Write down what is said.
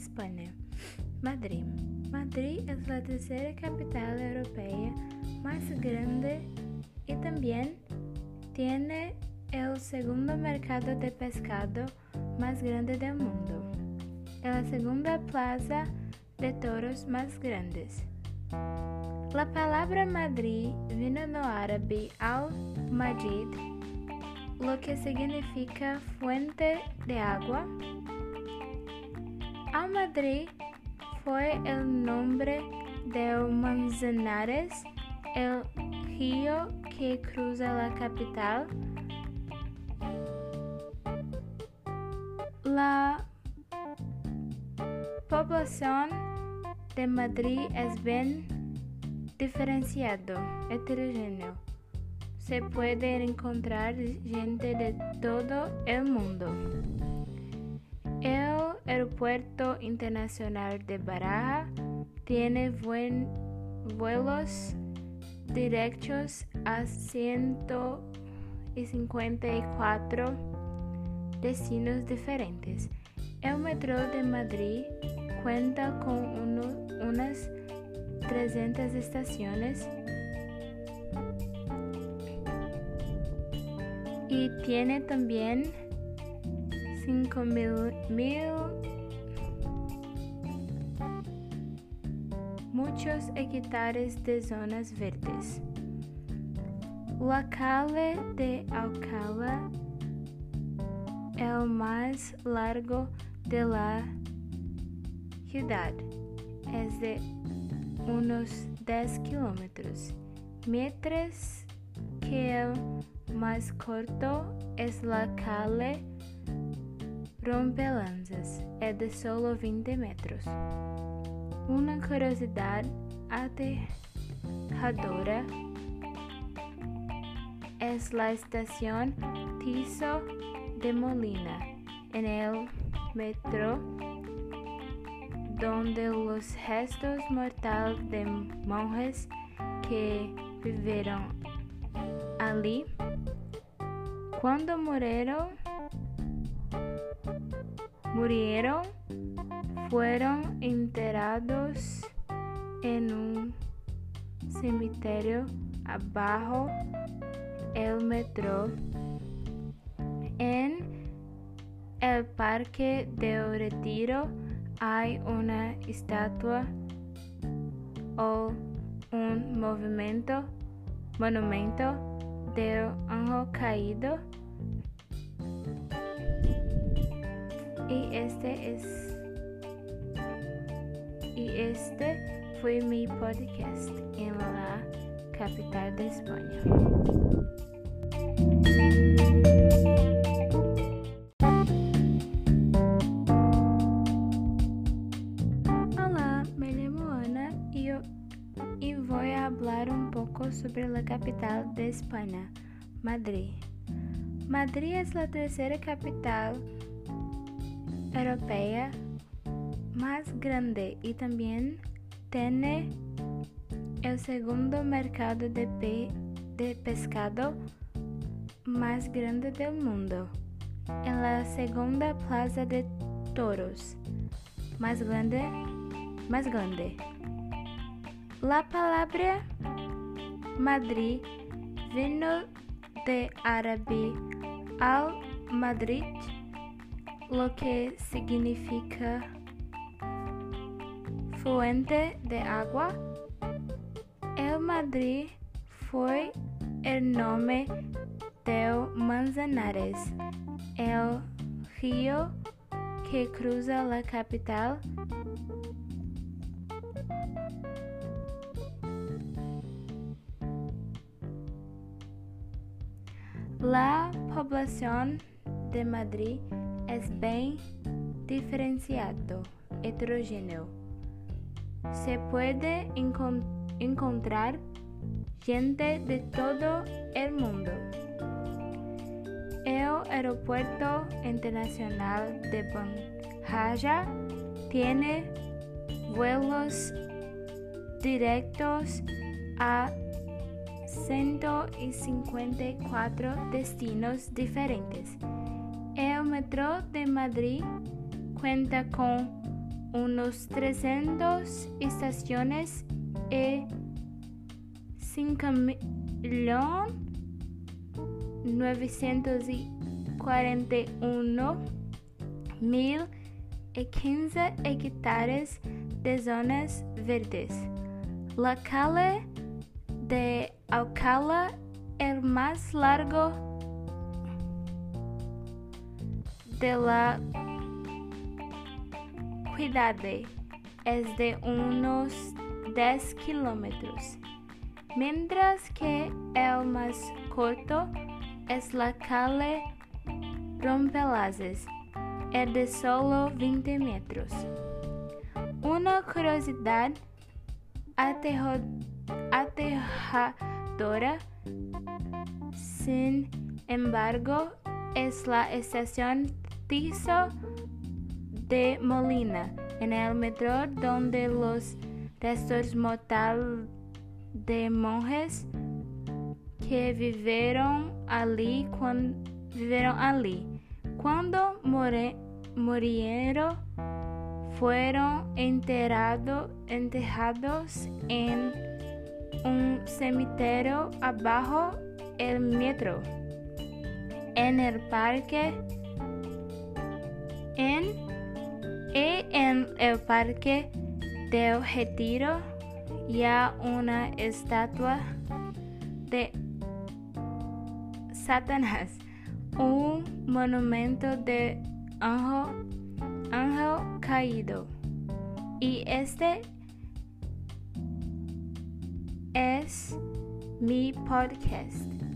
España. Madrid. Madrid es la tercera capital europea más grande y también tiene el segundo mercado de pescado más grande del mundo. Es la segunda plaza de toros más grandes. La palabra Madrid vino do árabe al-Majid, lo que significa fuente de agua. Al-Madrid fue el nombre de Manzanares, el río que cruza la capital. La población de Madrid es bien diferenciado, heterogéneo. Se puede encontrar gente de todo el mundo. El Aeropuerto Internacional de Baraja tiene vuelos directos a 154 destinos diferentes. El metro de Madrid cuenta con unas 300 estaciones y tiene también 5.000 muchos hectáreas de zonas verdes. La calle de Alcalá, el más largo de la ciudad, es de unos 10 kilómetros, mientras que el más corto es la calle Rompelanzas, es de solo 20 metros. Una curiosidad aterradora es la estación Tiso de Molina en el metro donde los restos mortales de monjes que vivieron allí cuando murieron murieron fueron enterrados en un cemiterio abajo el metro en el parque de retiro hay una estatua o un movimiento, monumento de ángel caído. Este es y este fue mi podcast en la capital de España. sobre la capital de España, Madrid. Madrid es la tercera capital europea más grande y también tiene el segundo mercado de, de pescado más grande del mundo, en la segunda plaza de toros más grande, más grande. La palabra Madrid vino de árabe al Madrid, lo que significa fuente de agua. El Madrid fue el nombre de Manzanares, el río que cruza la capital La población de Madrid es bien diferenciado, heterogéneo. Se puede encontrar gente de todo el mundo. El aeropuerto internacional de Baraja tiene vuelos directos a 154 destinos diferentes. El metro de Madrid cuenta con unos 300 estaciones y 5.941.015 hectáreas de zonas verdes. La calle de Alcalá, el más largo de la cuidade es de unos 10 kilómetros, mientras que el más corto es la calle Rompelazes, es de solo 20 metros. Una curiosidad aterradora, sin embargo, es la estación De Molina, en el metro donde los restos mortales de monjes que vivieron allí cuando, vivieron murieron, fueron enterrado, enterrados en un cementerio abajo el metro. En el parque en, en el parque del Retiro ya una estatua de Satanás, un monumento de ángel, ángel caído. Y este es mi podcast.